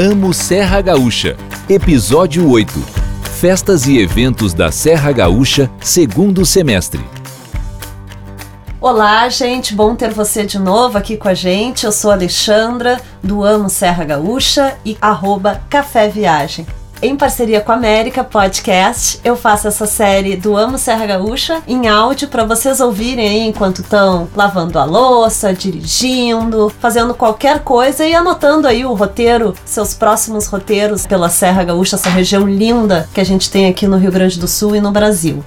Amo Serra Gaúcha, Episódio 8 Festas e eventos da Serra Gaúcha, segundo semestre. Olá, gente, bom ter você de novo aqui com a gente. Eu sou Alexandra, do Amo Serra Gaúcha e arroba Café Viagem. Em parceria com a América Podcast, eu faço essa série do Amo Serra Gaúcha em áudio para vocês ouvirem aí enquanto estão lavando a louça, dirigindo, fazendo qualquer coisa e anotando aí o roteiro, seus próximos roteiros pela Serra Gaúcha, essa região linda que a gente tem aqui no Rio Grande do Sul e no Brasil.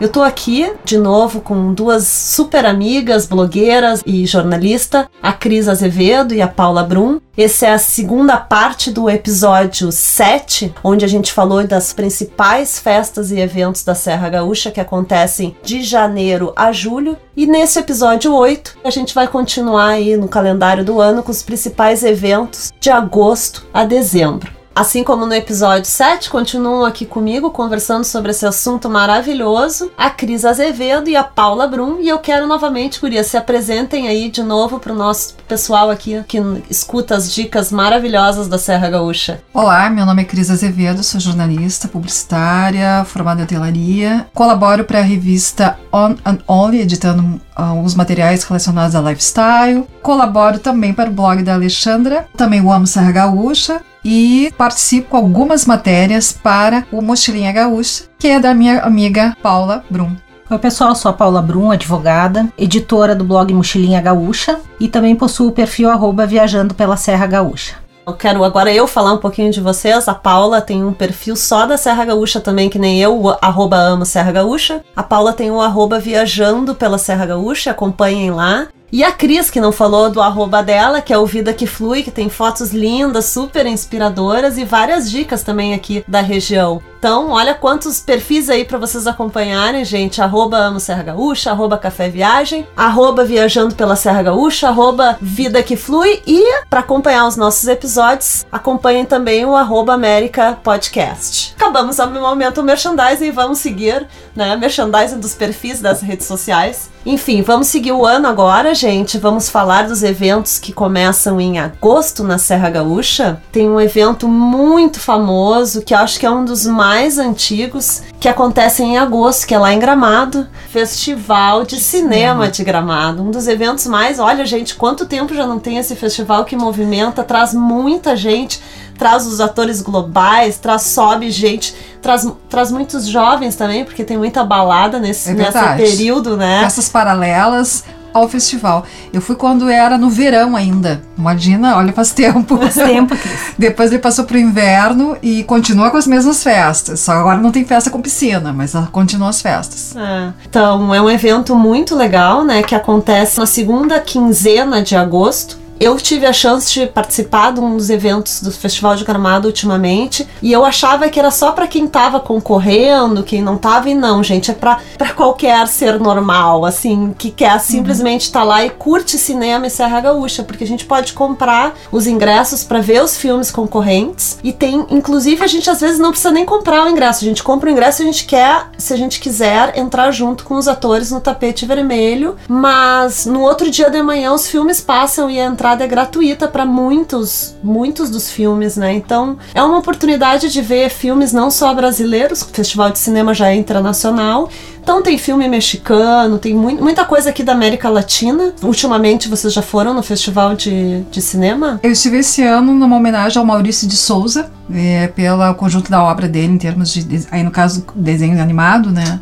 Eu tô aqui de novo com duas super amigas, blogueiras e jornalista, a Cris Azevedo e a Paula Brum. Essa é a segunda parte do episódio 7, onde a gente falou das principais festas e eventos da Serra Gaúcha que acontecem de janeiro a julho. E nesse episódio 8, a gente vai continuar aí no calendário do ano com os principais eventos de agosto a dezembro. Assim como no episódio 7, continuam aqui comigo conversando sobre esse assunto maravilhoso a Cris Azevedo e a Paula Brum. E eu quero novamente, Gurias, se apresentem aí de novo para o nosso pessoal aqui que escuta as dicas maravilhosas da Serra Gaúcha. Olá, meu nome é Cris Azevedo, sou jornalista, publicitária, formada em hotelaria. Colaboro para a revista On and Only, editando uh, os materiais relacionados a lifestyle. Colaboro também para o blog da Alexandra, também o Amo Serra Gaúcha e participo com algumas matérias para o Mochilinha Gaúcha, que é da minha amiga Paula Brum. Oi pessoal, sou a Paula Brum, advogada, editora do blog Mochilinha Gaúcha e também possuo o perfil arroba Viajando pela Serra Gaúcha. Eu quero agora eu falar um pouquinho de vocês. A Paula tem um perfil só da Serra Gaúcha também, que nem eu, o arroba amo Serra Gaúcha. A Paula tem o arroba viajando pela Serra Gaúcha, acompanhem lá. E a Cris, que não falou do arroba dela, que é o Vida que Flui, que tem fotos lindas, super inspiradoras e várias dicas também aqui da região. Então, olha quantos perfis aí para vocês acompanharem, gente. Arroba Amo Serra Gaúcha, arroba Café Viagem, arroba Viajando pela Serra Gaúcha, arroba Vida que Flui. E para acompanhar os nossos episódios, acompanhem também o arroba América Podcast. Acabamos o momento o merchandising e vamos seguir, né? Merchandising dos perfis das redes sociais. Enfim, vamos seguir o ano agora, gente. Vamos falar dos eventos que começam em agosto na Serra Gaúcha. Tem um evento muito famoso que acho que é um dos mais antigos que acontecem em agosto, que é lá em Gramado, Festival de Cinema de Gramado, um dos eventos mais, olha gente, quanto tempo já não tem esse festival que movimenta, traz muita gente, traz os atores globais, traz sobe gente, traz, traz muitos jovens também, porque tem muita balada nesse, é nesse período, né? Essas paralelas, ao festival. Eu fui quando era no verão ainda. Imagina, olha, faz tempo. Faz tempo. Depois ele passou pro inverno e continua com as mesmas festas. Só agora não tem festa com piscina, mas continua as festas. É. Então, é um evento muito legal, né, que acontece na segunda quinzena de agosto eu tive a chance de participar de um dos eventos do Festival de Gramado ultimamente e eu achava que era só para quem tava concorrendo, quem não tava e não, gente, é para qualquer ser normal, assim, que quer simplesmente estar uhum. tá lá e curte cinema e Serra Gaúcha, porque a gente pode comprar os ingressos para ver os filmes concorrentes e tem, inclusive, a gente às vezes não precisa nem comprar o ingresso, a gente compra o ingresso e a gente quer, se a gente quiser, entrar junto com os atores no tapete vermelho, mas no outro dia de manhã os filmes passam e a entrada é gratuita para muitos, muitos dos filmes, né? Então é uma oportunidade de ver filmes não só brasileiros, o Festival de Cinema já é internacional, então tem filme mexicano, tem mu muita coisa aqui da América Latina. Ultimamente vocês já foram no festival de, de cinema? Eu estive esse ano numa homenagem ao Maurício de Souza, é, pelo conjunto da obra dele, em termos de, aí no caso, desenho animado, né?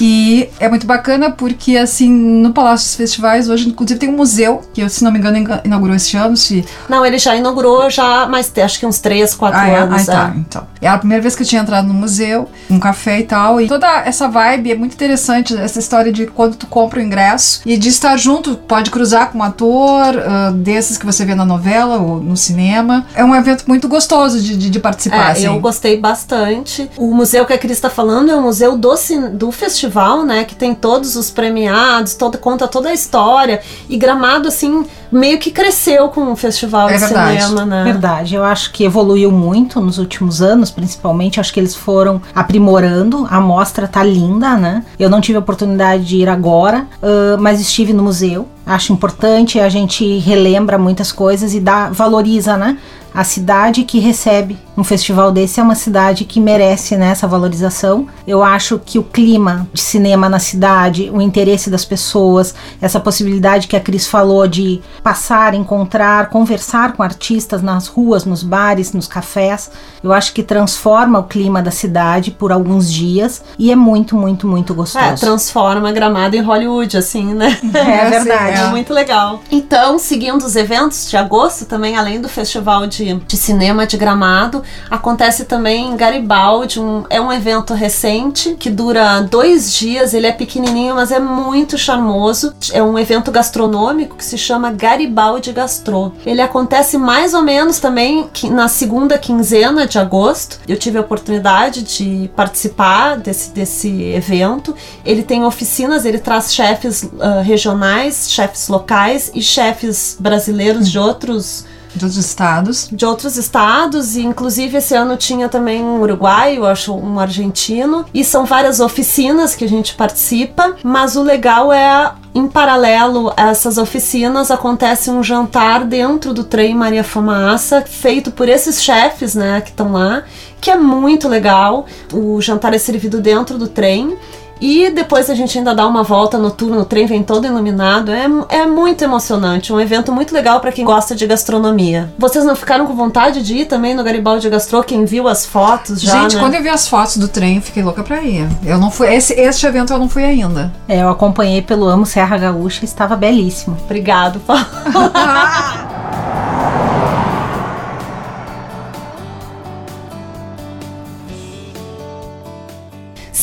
E é muito bacana porque, assim, no Palácio dos Festivais, hoje, inclusive, tem um museu, que, se não me engano, inaugurou esse ano. Se... Não, ele já inaugurou já, mas acho que uns 3, 4 ah, anos. Ah, tá, é. então. É a primeira vez que eu tinha entrado no museu, um café e tal, e toda essa vibe é muito interessante, essa história de quando tu compra o ingresso e de estar junto, pode cruzar com um ator uh, desses que você vê na novela ou no cinema. É um evento muito gostoso de, de, de participar. É, assim. eu gostei bastante. O museu que a Cris está falando é o museu do, do festival, né? Que tem todos os premiados, todo, conta toda a história. E Gramado, assim, meio que cresceu com o festival é de verdade. cinema, né? Verdade. Eu acho que evoluiu muito nos últimos anos, principalmente. Acho que eles foram aprimorando. A mostra tá linda, né? Eu não tive a oportunidade de ir agora, uh, mas estive no museu Acho importante, a gente relembra muitas coisas e dá, valoriza, né? A cidade que recebe um festival desse é uma cidade que merece né, essa valorização. Eu acho que o clima de cinema na cidade, o interesse das pessoas, essa possibilidade que a Cris falou de passar, encontrar, conversar com artistas nas ruas, nos bares, nos cafés, eu acho que transforma o clima da cidade por alguns dias e é muito, muito, muito gostoso. É, transforma Gramado em Hollywood, assim, né? É verdade. É muito legal. Então, seguindo os eventos de agosto, também além do festival de de, de cinema de Gramado. Acontece também em Garibaldi, um, é um evento recente que dura dois dias. Ele é pequenininho, mas é muito charmoso. É um evento gastronômico que se chama Garibaldi Gastro. Ele acontece mais ou menos também na segunda quinzena de agosto. Eu tive a oportunidade de participar desse, desse evento. Ele tem oficinas, ele traz chefes uh, regionais, chefes locais e chefes brasileiros de outros de outros estados. De outros estados, e inclusive esse ano tinha também um uruguaio, acho um argentino, e são várias oficinas que a gente participa, mas o legal é em paralelo a essas oficinas, acontece um jantar dentro do trem Maria Fumaça, feito por esses chefes, né, que estão lá, que é muito legal. O jantar é servido dentro do trem e depois a gente ainda dá uma volta noturna, o trem vem todo iluminado. É, é muito emocionante, um evento muito legal para quem gosta de gastronomia. Vocês não ficaram com vontade de ir também no Garibaldi Gastro? Quem viu as fotos já? Gente, né? quando eu vi as fotos do trem, eu fiquei louca pra ir. Eu não fui. Esse, esse evento eu não fui ainda. É, eu acompanhei pelo Amo Serra Gaúcha e estava belíssimo. Obrigado, Paulo.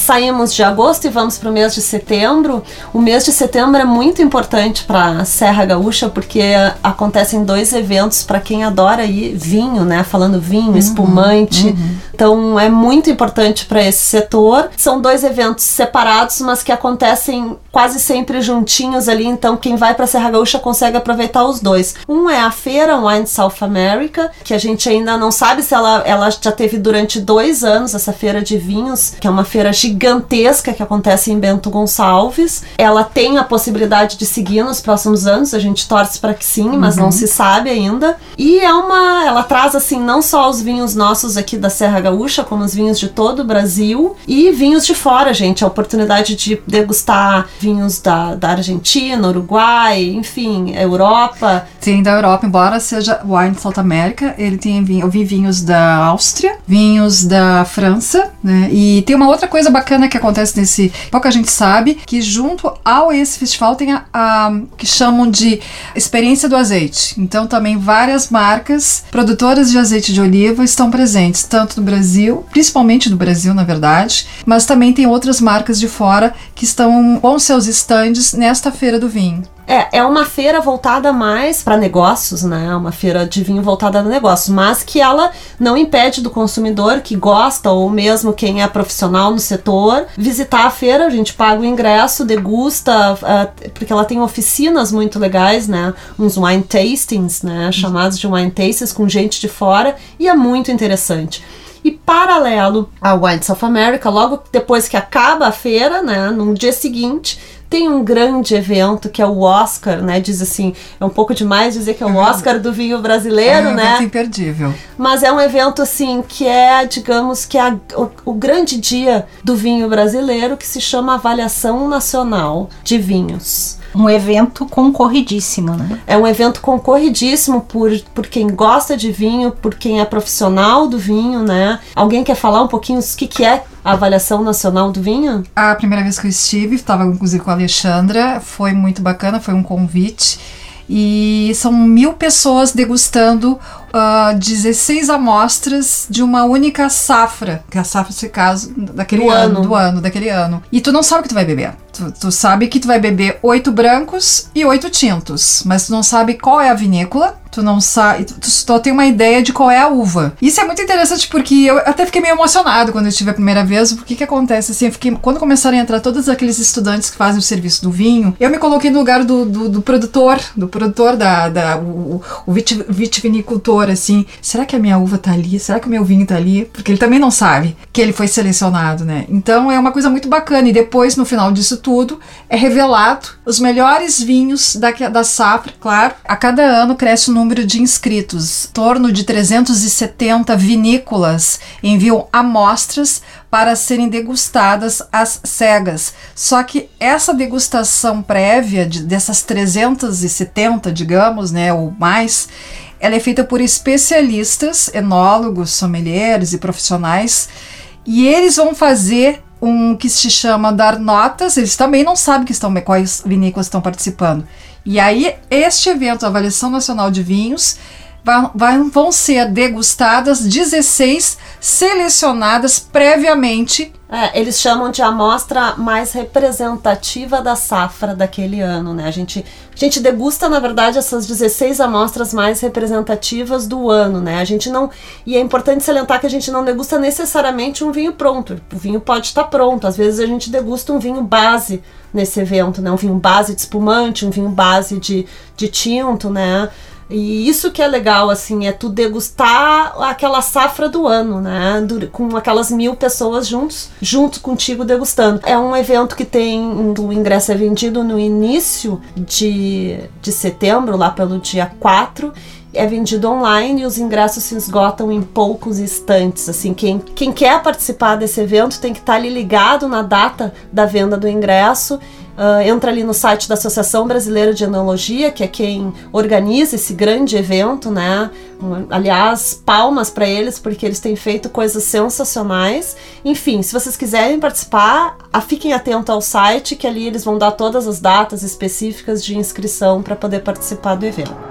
saímos de agosto e vamos para o mês de setembro. O mês de setembro é muito importante para a Serra Gaúcha porque acontecem dois eventos para quem adora ir vinho, né? Falando vinho, uhum, espumante. Uhum. Então é muito importante para esse setor. São dois eventos separados, mas que acontecem quase sempre juntinhos ali. Então quem vai para a Serra Gaúcha consegue aproveitar os dois. Um é a feira Wine South America, que a gente ainda não sabe se ela, ela já teve durante dois anos essa feira de vinhos, que é uma feira gigante gigantesca que acontece em Bento Gonçalves. Ela tem a possibilidade de seguir nos próximos anos, a gente torce para que sim, mas uhum. não se sabe ainda. E é uma, ela traz assim não só os vinhos nossos aqui da Serra Gaúcha, como os vinhos de todo o Brasil e vinhos de fora, gente, a oportunidade de degustar vinhos da, da Argentina, Uruguai, enfim, Europa. Sim, da Europa, embora seja Wine South America, ele tem vinho, eu vi vinhos da Áustria, vinhos da França, né? E tem uma outra coisa bacana bacana que acontece nesse. Pouca gente sabe que junto ao esse festival tem a, a que chamam de experiência do azeite. Então também várias marcas produtoras de azeite de oliva estão presentes, tanto no Brasil, principalmente no Brasil, na verdade, mas também tem outras marcas de fora que estão com seus estandes nesta feira do vinho. É, é uma feira voltada mais para negócios, né? Uma feira de vinho voltada a negócios, mas que ela não impede do consumidor que gosta ou mesmo quem é profissional no setor visitar a feira. A gente paga o ingresso, degusta, uh, porque ela tem oficinas muito legais, né? Uns wine tastings, né? Chamados de wine tastings com gente de fora e é muito interessante. E paralelo ao Wine South America, logo depois que acaba a feira, né, no dia seguinte, tem um grande evento que é o Oscar, né? Diz assim, é um pouco demais dizer que é o uhum. Oscar do vinho brasileiro, é um né? Imperdível. Mas é um evento assim que é, digamos, que é o, o grande dia do vinho brasileiro que se chama Avaliação Nacional de Vinhos um evento concorridíssimo, né? É um evento concorridíssimo por, por quem gosta de vinho, por quem é profissional do vinho, né? Alguém quer falar um pouquinho o que, que é a avaliação nacional do vinho? A primeira vez que eu estive, estava inclusive com a Alexandra, foi muito bacana, foi um convite. E são mil pessoas degustando uh, ah, 16 amostras de uma única safra, que é a safra, se caso, daquele do ano, ano, do ano, daquele ano. E tu não sabe o que tu vai beber. Tu, tu, sabe que tu vai beber oito brancos e oito tintos, mas tu não sabe qual é a vinícola, tu não sabe, tu, só tem uma ideia de qual é a uva. Isso é muito interessante porque eu até fiquei meio emocionado quando eu tive a primeira vez, porque que acontece assim, eu fiquei, quando começaram a entrar todos aqueles estudantes que fazem o serviço do vinho, eu me coloquei no lugar do, do, do produtor, do produtor da, da o, o vitivinicultor, assim, será que a minha uva tá ali? Será que o meu vinho tá ali? Porque ele também não sabe que ele foi selecionado, né? Então é uma coisa muito bacana e depois no final disso tudo tudo, é revelado os melhores vinhos da, da safra, claro. A cada ano cresce o número de inscritos. Em torno de 370 vinícolas enviam amostras para serem degustadas às cegas. Só que essa degustação prévia de, dessas 370, digamos, né, ou mais, ela é feita por especialistas, enólogos, sommeliers e profissionais, e eles vão fazer um que se chama dar notas, eles também não sabem que estão, quais vinícolas estão participando. E aí, este evento, a Avaliação Nacional de Vinhos, vão ser degustadas 16 selecionadas previamente. É, eles chamam de amostra mais representativa da safra daquele ano, né? A gente, a gente degusta, na verdade, essas 16 amostras mais representativas do ano, né? A gente não. E é importante salientar que a gente não degusta necessariamente um vinho pronto. O vinho pode estar pronto. Às vezes a gente degusta um vinho base nesse evento, né? Um vinho base de espumante, um vinho base de, de tinto, né? E isso que é legal, assim, é tu degustar aquela safra do ano, né? Com aquelas mil pessoas juntos, junto contigo degustando. É um evento que tem. O ingresso é vendido no início de, de setembro, lá pelo dia 4 é vendido online e os ingressos se esgotam em poucos instantes. Assim, quem, quem quer participar desse evento tem que estar ali ligado na data da venda do ingresso Uh, entra ali no site da Associação Brasileira de Enologia, que é quem organiza esse grande evento, né? Aliás, palmas para eles, porque eles têm feito coisas sensacionais. Enfim, se vocês quiserem participar, a, fiquem atentos ao site, que ali eles vão dar todas as datas específicas de inscrição para poder participar do evento.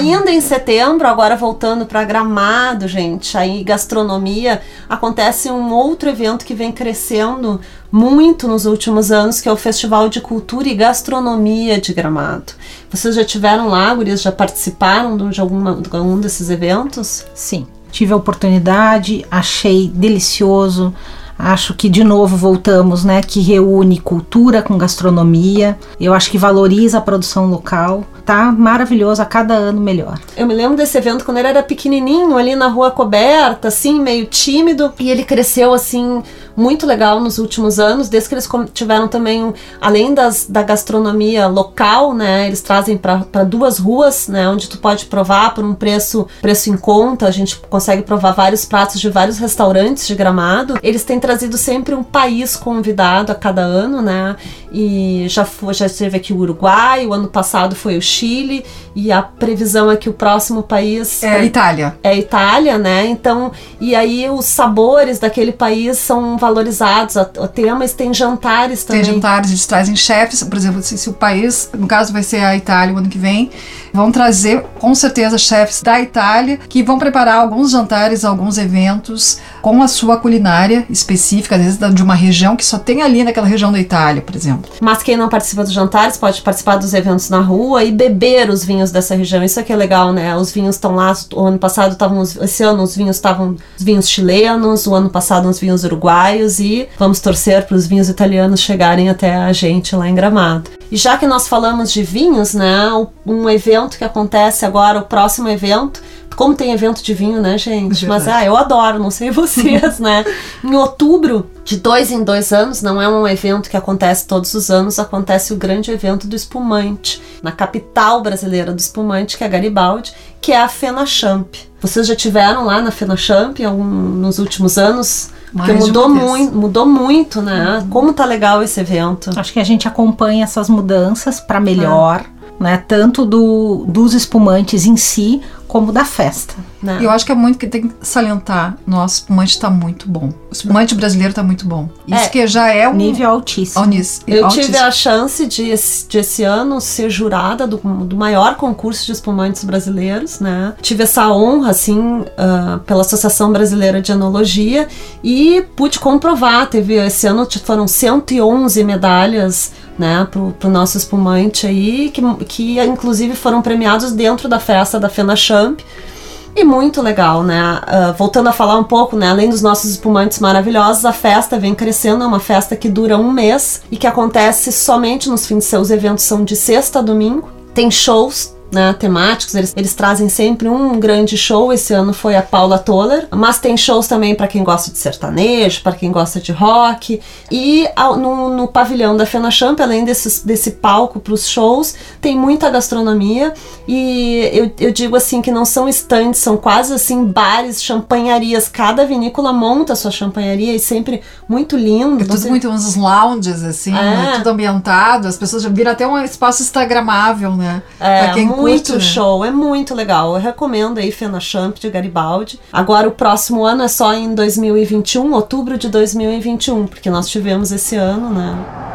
Ainda em setembro, agora voltando para Gramado, gente, aí gastronomia, acontece um outro evento que vem crescendo muito nos últimos anos, que é o Festival de Cultura e Gastronomia de Gramado. Vocês já tiveram lá, Gurias? Já participaram de, alguma, de algum desses eventos? Sim, tive a oportunidade, achei delicioso. Acho que de novo voltamos, né, que reúne cultura com gastronomia. Eu acho que valoriza a produção local tá maravilhoso, a cada ano melhor. Eu me lembro desse evento quando ele era pequenininho, ali na rua coberta, assim, meio tímido, e ele cresceu assim muito legal nos últimos anos, desde que eles tiveram também, além das, da gastronomia local, né, eles trazem para duas ruas, né, onde tu pode provar por um preço, preço em conta, a gente consegue provar vários pratos de vários restaurantes de Gramado. Eles têm trazido sempre um país convidado a cada ano, né, e já, foi, já esteve aqui o Uruguai, o ano passado foi o Chile e a previsão é que o próximo país é a Itália. É a Itália, né? Então, e aí os sabores daquele país são valorizados. O tema tem jantares também. Tem jantares, eles trazem chefes, por exemplo, se, se o país, no caso vai ser a Itália o ano que vem, vão trazer com certeza chefes da Itália que vão preparar alguns jantares, alguns eventos com a sua culinária específica, às vezes de uma região que só tem ali naquela região da Itália, por exemplo. Mas quem não participa dos jantares pode participar dos eventos na rua e beber os vinhos dessa região. Isso aqui é legal, né? Os vinhos estão lá. O ano passado estavam, esse ano os vinhos estavam os vinhos chilenos, o ano passado os vinhos uruguaios e vamos torcer para os vinhos italianos chegarem até a gente lá em Gramado. E já que nós falamos de vinhos, né? Um evento que acontece agora, o próximo evento como tem evento de vinho, né, gente? É Mas ah, eu adoro, não sei vocês, né? Em outubro, de dois em dois anos, não é um evento que acontece todos os anos, acontece o grande evento do espumante, na capital brasileira do espumante, que é Garibaldi, que é a Fenachamp. Vocês já tiveram lá na Fenachamp algum, nos últimos anos? Porque mudou muito, mudou muito, né? Uhum. Como tá legal esse evento. Acho que a gente acompanha essas mudanças para melhor. Ah né? Tanto do, dos espumantes em si, como da festa. Né? Eu acho que é muito que tem que salientar. Nosso espumante está muito bom. O espumante brasileiro está muito bom. Isso é, que já é um nível altíssimo. Eu altíssimo. tive a chance de, de esse ano ser jurada do, do maior concurso de espumantes brasileiros, né? Tive essa honra, assim, uh, pela Associação Brasileira de Enologia e pude comprovar. Teve esse ano foram 111 medalhas né, pro, pro nosso espumante aí, que, que inclusive foram premiados dentro da festa da Fena Champ. E muito legal, né? Uh, voltando a falar um pouco, né? Além dos nossos espumantes maravilhosos, a festa vem crescendo, é uma festa que dura um mês e que acontece somente nos fins de seus eventos são de sexta a domingo. Tem shows né, temáticos. Eles, eles trazem sempre um grande show. Esse ano foi a Paula Toller, mas tem shows também para quem gosta de sertanejo, para quem gosta de rock. E ao, no, no, pavilhão da Fena Champ, além desse, desse palco para os shows, tem muita gastronomia. E eu, eu digo assim que não são estantes, são quase assim bares, champanharias. Cada vinícola monta a sua champanharia e sempre muito lindo. É tudo Você- muito uns lounges, assim, É. tudo ambientado. As pessoas já viram até um espaço instagramável, né? É, Pra quem muito curte, né? show, é muito legal. Eu recomendo aí Fena Champ de Garibaldi. Agora o próximo ano é só em 2021, outubro de 2021, porque nós tivemos esse ano, né?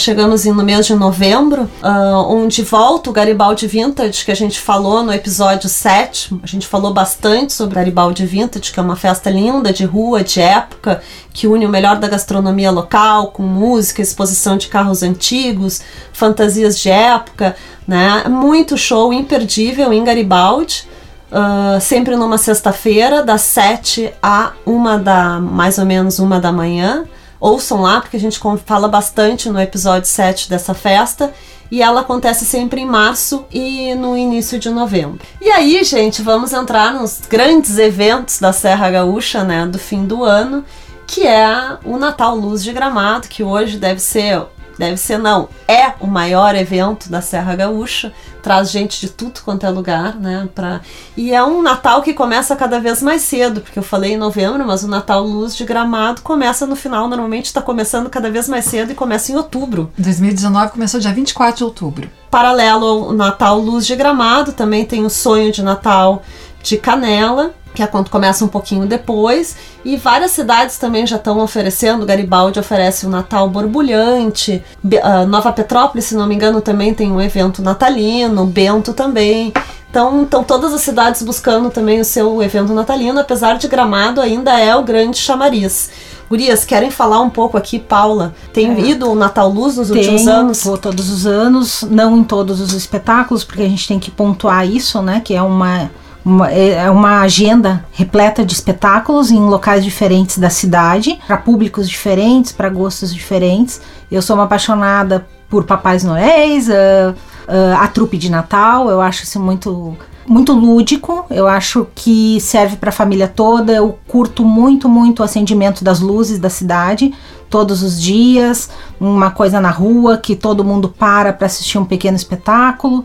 Chegamos no mês de novembro, ah, onde volta o Garibaldi Vintage, que a gente falou no episódio 7. A gente falou bastante sobre Garibaldi Vintage, que é uma festa linda de rua, de época, que une o melhor da gastronomia local, com música, exposição de carros antigos, fantasias de época, né? Muito show imperdível em Garibaldi. ah, sempre numa sexta-feira, das 7 a uma da mais ou menos uma da manhã. Ouçam lá, porque a gente fala bastante no episódio 7 dessa festa. E ela acontece sempre em março e no início de novembro. E aí, gente, vamos entrar nos grandes eventos da Serra Gaúcha, né, do fim do ano, que é o Natal Luz de Gramado, que hoje deve ser, deve ser não, é o maior evento da Serra Gaúcha. Traz gente de tudo quanto é lugar, né? Pra... E é um Natal que começa cada vez mais cedo, porque eu falei em novembro, mas o Natal Luz de Gramado começa no final, normalmente está começando cada vez mais cedo e começa em outubro. 2019 começou dia 24 de outubro. Paralelo ao Natal Luz de Gramado, também tem o Sonho de Natal de Canela, que é quando começa um pouquinho depois, e várias cidades também já estão oferecendo. Garibaldi oferece o Natal borbulhante, ah, Nova Petrópolis, se não me engano, também tem um evento natalino, Bento também. Então, estão todas as cidades buscando também o seu evento natalino, apesar de Gramado ainda é o grande chamariz. Gurias, querem falar um pouco aqui, Paula? Tem É. ido o Natal Luz nos últimos anos? Vou todos os anos, não em todos os espetáculos, porque a gente tem que pontuar isso, né? Que é uma, uma, é uma agenda repleta de espetáculos em locais diferentes da cidade, para públicos diferentes, para gostos diferentes. Eu sou uma apaixonada por Papais Noéis, ah, ah, a trupe de Natal, eu acho isso muito muito lúdico, eu acho que serve para a família toda. Eu curto muito, muito o acendimento das luzes da cidade todos os dias, uma coisa na rua que todo mundo para para assistir um pequeno espetáculo.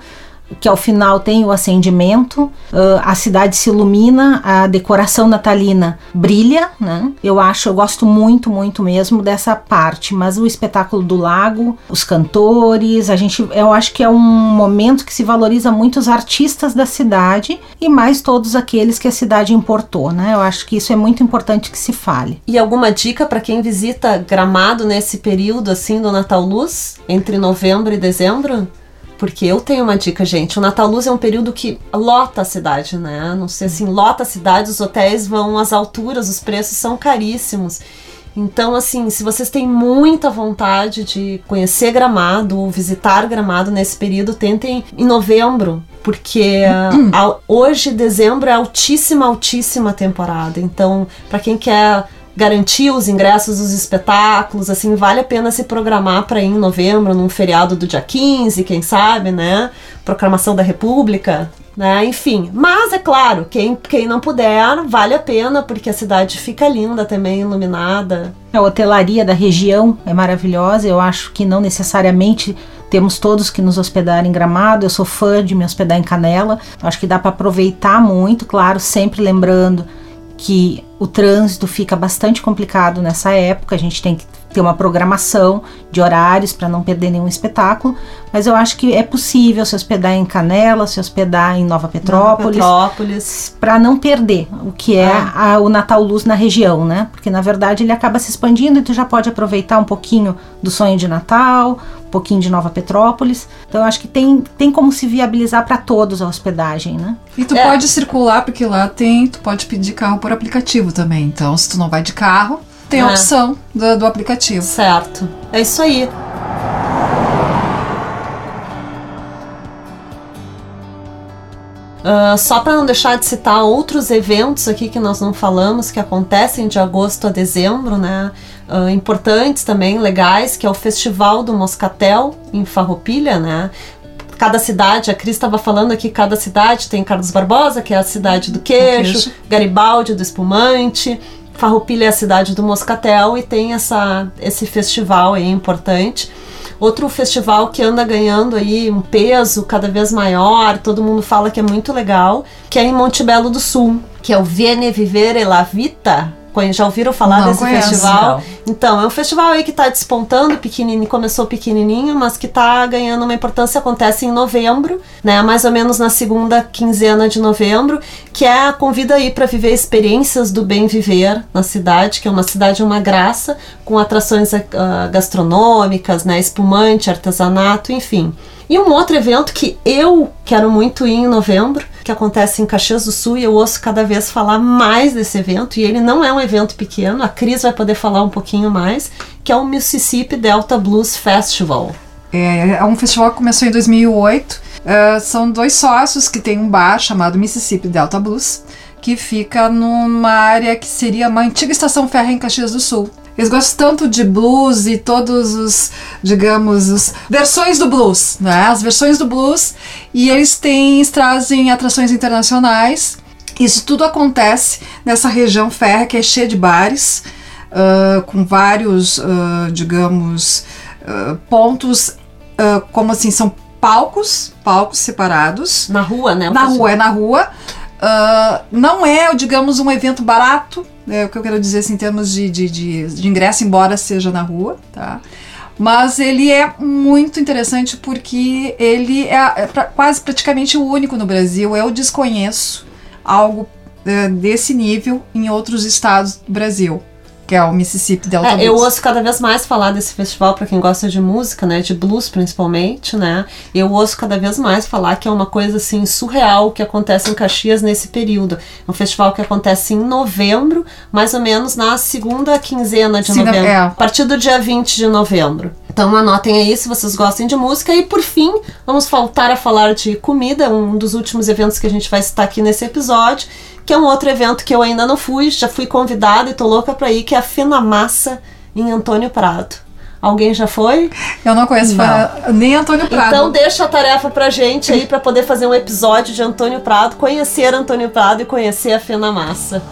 Que ao final tem o acendimento, ah, a cidade se ilumina, a decoração natalina brilha, né? Eu acho, eu gosto muito, muito mesmo dessa parte. Mas o espetáculo do lago, os cantores, a gente, eu acho que é um momento que se valoriza muito os artistas da cidade e mais todos aqueles que a cidade importou, né? Eu acho que isso é muito importante que se fale. E alguma dica para quem visita Gramado nesse período assim do Natal Luz, entre novembro e dezembro? Porque eu tenho uma dica, gente. O Natal Luz é um período que lota a cidade, né? Não sei assim, lota a cidade, os hotéis vão às alturas, os preços são caríssimos. Então, assim, se vocês têm muita vontade de conhecer Gramado ou visitar Gramado nesse período, tentem em novembro, porque a- hoje, dezembro, é altíssima, altíssima temporada. Então, para quem quer garantir os ingressos dos espetáculos, assim, vale a pena se programar para ir em novembro, num feriado do dia 15, quem sabe, né? Proclamação da República, né? Enfim, mas é claro, quem, quem não puder, vale a pena, porque a cidade fica linda também, iluminada. A hotelaria da região é maravilhosa. Eu acho que não necessariamente temos todos que nos hospedar em Gramado. Eu sou fã de me hospedar em Canela. Acho que dá para aproveitar muito, claro, sempre lembrando que o trânsito fica bastante complicado nessa época. A gente tem que ter uma programação de horários para não perder nenhum espetáculo. Mas eu acho que é possível se hospedar em Canela, se hospedar em Nova Petrópolis Petrópolis. para não perder o que é Ah. a- o Natal Luz na região, né? Porque na verdade ele acaba se expandindo e tu já pode aproveitar um pouquinho do sonho de Natal, um pouquinho de Nova Petrópolis. Então eu acho que tem, tem como se viabilizar para todos a hospedagem, né? E tu É. pode circular, porque lá tem, tu pode pedir carro por aplicativo também. Então, se tu não vai de carro, tem a É. opção do, do aplicativo. Certo. É isso aí. Uh, só para não deixar de citar outros eventos aqui que nós não falamos, que acontecem de agosto a dezembro, né? Uh, importantes também, legais, que é o Festival do Moscatel em Farroupilha, né? Cada cidade, a Cris estava falando aqui, cada cidade tem Carlos Barbosa, que é a cidade do queijo, queijo. Garibaldi do espumante, Farroupilha é a cidade do Moscatel e tem essa, esse festival aí importante. Outro festival que anda ganhando aí um peso cada vez maior, todo mundo fala que é muito legal, que é em Montebello do Sul, que é o Viene Vivere la Vita, já ouviram falar não desse conheço, festival? Então, é um festival aí que está despontando, pequenininho, começou pequenininho, mas que está ganhando uma importância, acontece em novembro, né, mais ou menos na segunda quinzena de novembro, que é a convida aí para viver experiências do bem viver na cidade, que é uma cidade uma graça, com atrações uh, gastronômicas, né, espumante, artesanato, enfim. E um outro evento que eu quero muito ir em novembro, que acontece em Caxias do Sul, e eu ouço cada vez falar mais desse evento, e ele não é um evento pequeno, a Cris vai poder falar um pouquinho mais, que é o Mississippi Delta Blues Festival. É, é um festival que começou em 2008. Uh, é, são dois sócios que tem um bar chamado Mississippi Delta Blues, que fica numa área que seria uma antiga estação ferro em Caxias do Sul. Eles gostam tanto de blues e todos os, digamos, as versões do blues, né? As versões do blues. E eles têm, trazem atrações internacionais. Isso tudo acontece nessa região férrea que é cheia de bares, uh, com vários, uh, digamos, uh, pontos, como assim, são palcos, palcos separados. Na rua, né? Na rua, é na rua. Não é, digamos, um evento barato, é o que eu quero dizer assim, em termos de, de, de, de ingresso, embora seja na rua, tá? Mas ele é muito interessante porque ele é, é pra, quase praticamente o único no Brasil. Eu desconheço algo é, desse nível em outros estados do Brasil que é o Mississippi Delta é, Blues. Eu ouço cada vez mais falar desse festival para quem gosta de música, né, de blues principalmente, né? Eu ouço cada vez mais falar que é uma coisa assim surreal que acontece em Caxias nesse período. É um festival que acontece em novembro, mais ou menos na segunda quinzena de Sim, novembro, é. a partir do dia 20 de novembro. Então anotem aí se vocês gostam de música. E por fim, vamos voltar a falar de comida, um dos últimos eventos que a gente vai citar aqui nesse episódio que é um outro evento que eu ainda não fui, já fui convidada e tô louca pra ir, que é a Fina Massa em Antônio Prado. Alguém já foi? Eu não conheço não. nem Antônio Prado. Então deixa a tarefa pra gente aí para poder fazer um episódio de Antônio Prado, conhecer Antônio Prado e conhecer a Fina Massa.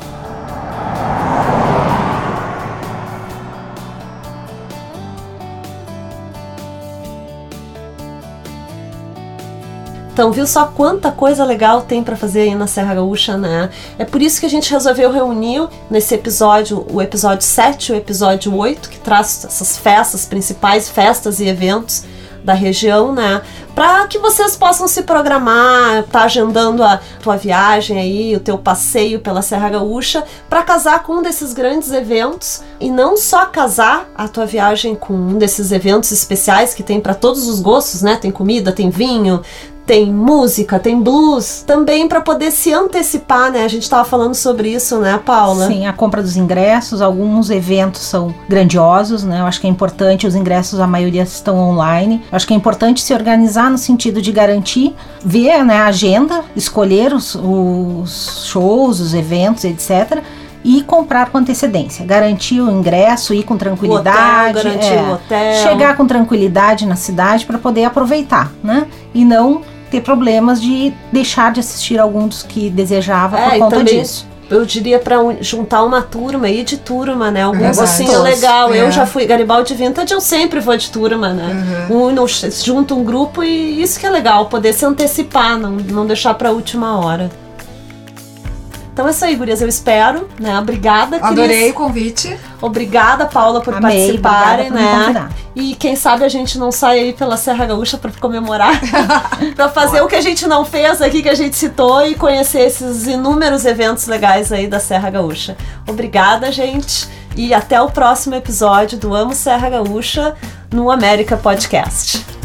Então, viu só quanta coisa legal tem para fazer aí na Serra Gaúcha, né? É por isso que a gente resolveu reunir nesse episódio, o episódio 7 e o episódio 8, que traz essas festas, principais festas e eventos da região, né? Para que vocês possam se programar, tá agendando a tua viagem aí, o teu passeio pela Serra Gaúcha, para casar com um desses grandes eventos e não só casar a tua viagem com um desses eventos especiais que tem para todos os gostos, né? Tem comida, tem vinho, tem música, tem blues, também para poder se antecipar, né? A gente estava falando sobre isso, né, Paula? Sim, a compra dos ingressos, alguns eventos são grandiosos, né? Eu acho que é importante, os ingressos, a maioria estão online. Eu acho que é importante se organizar no sentido de garantir, ver né, a agenda, escolher os, os shows, os eventos, etc e comprar com antecedência. Garantir o ingresso, ir com tranquilidade. O hotel, garantir é, o hotel. Chegar com tranquilidade na cidade para poder aproveitar, né? E não ter problemas de deixar de assistir algum dos que desejava é, por conta também, disso. Eu diria para juntar uma turma, ir de turma, né? Algum negocinho legal. É. Eu já fui Garibaldi Vintage, eu sempre vou de turma, né? Uhum. Um, junta um grupo e isso que é legal, poder se antecipar, não, não deixar para última hora. Então é isso aí, gurias. Eu espero, né? Obrigada, Cris. Adorei o convite. Obrigada, Paula, por Amei, participarem, né? E quem sabe a gente não sai aí pela Serra Gaúcha para comemorar, para fazer o que a gente não fez aqui, que a gente citou e conhecer esses inúmeros eventos legais aí da Serra Gaúcha. Obrigada, gente. E até o próximo episódio do Amo Serra Gaúcha no América. Podcast.